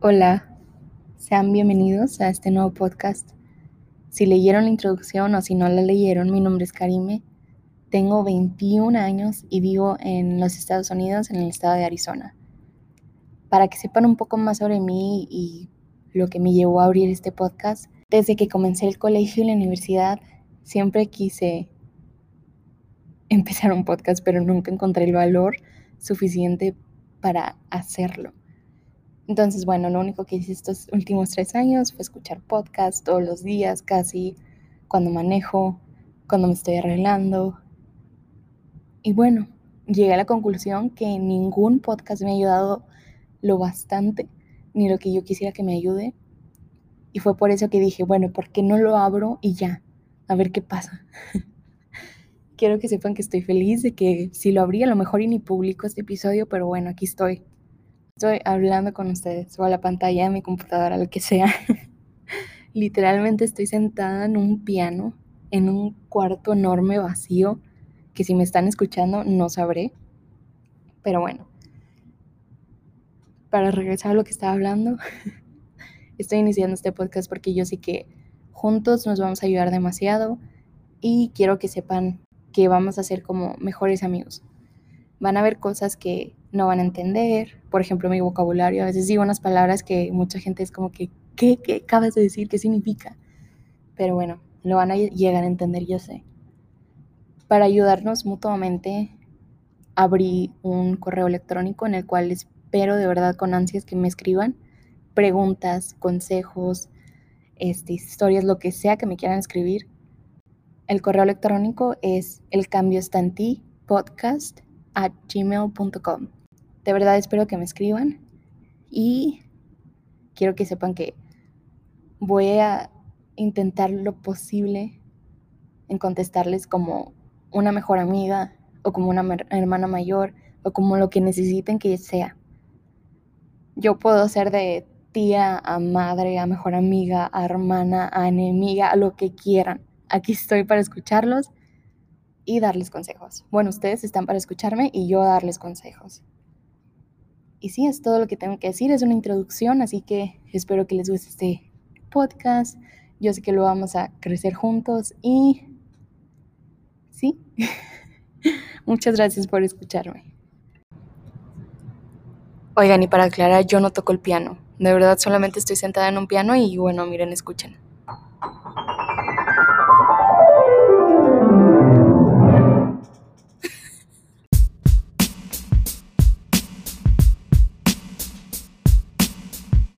Hola, sean bienvenidos a este nuevo podcast. Si leyeron la introducción o si no la leyeron, mi nombre es Karime, tengo 21 años y vivo en los Estados Unidos, en el estado de Arizona. Para que sepan un poco más sobre mí y lo que me llevó a abrir este podcast, desde que comencé el colegio y la universidad, siempre quise empezar un podcast, pero nunca encontré el valor suficiente para hacerlo. Entonces, bueno, lo único que hice estos últimos tres años fue escuchar podcasts todos los días, casi, cuando manejo, cuando me estoy arreglando. Y bueno, llegué a la conclusión que ningún podcast me ha ayudado lo bastante, ni lo que yo quisiera que me ayude. Y fue por eso que dije, bueno, ¿por qué no lo abro y ya? A ver qué pasa. Quiero que sepan que estoy feliz de que si lo abrí a lo mejor y ni publico este episodio, pero bueno, aquí estoy estoy hablando con ustedes o a la pantalla de mi computadora, lo que sea. Literalmente estoy sentada en un piano, en un cuarto enorme vacío, que si me están escuchando no sabré. Pero bueno, para regresar a lo que estaba hablando, estoy iniciando este podcast porque yo sé que juntos nos vamos a ayudar demasiado y quiero que sepan que vamos a ser como mejores amigos. Van a haber cosas que no van a entender. Por ejemplo, mi vocabulario, a veces digo unas palabras que mucha gente es como que, ¿qué, qué acabas de decir? ¿Qué significa? Pero bueno, lo van a llegar a entender, yo sé. Para ayudarnos mutuamente, abrí un correo electrónico en el cual espero de verdad con ansias que me escriban preguntas, consejos, este, historias, lo que sea que me quieran escribir. El correo electrónico es el cambio está en ti podcast at gmail.com. De verdad espero que me escriban y quiero que sepan que voy a intentar lo posible en contestarles como una mejor amiga o como una hermana mayor o como lo que necesiten que sea. Yo puedo ser de tía a madre, a mejor amiga, a hermana, a enemiga, a lo que quieran. Aquí estoy para escucharlos y darles consejos. Bueno, ustedes están para escucharme y yo darles consejos. Y sí, es todo lo que tengo que decir, es una introducción, así que espero que les guste este podcast. Yo sé que lo vamos a crecer juntos y sí, muchas gracias por escucharme. Oigan, y para aclarar, yo no toco el piano. De verdad, solamente estoy sentada en un piano y bueno, miren, escuchen.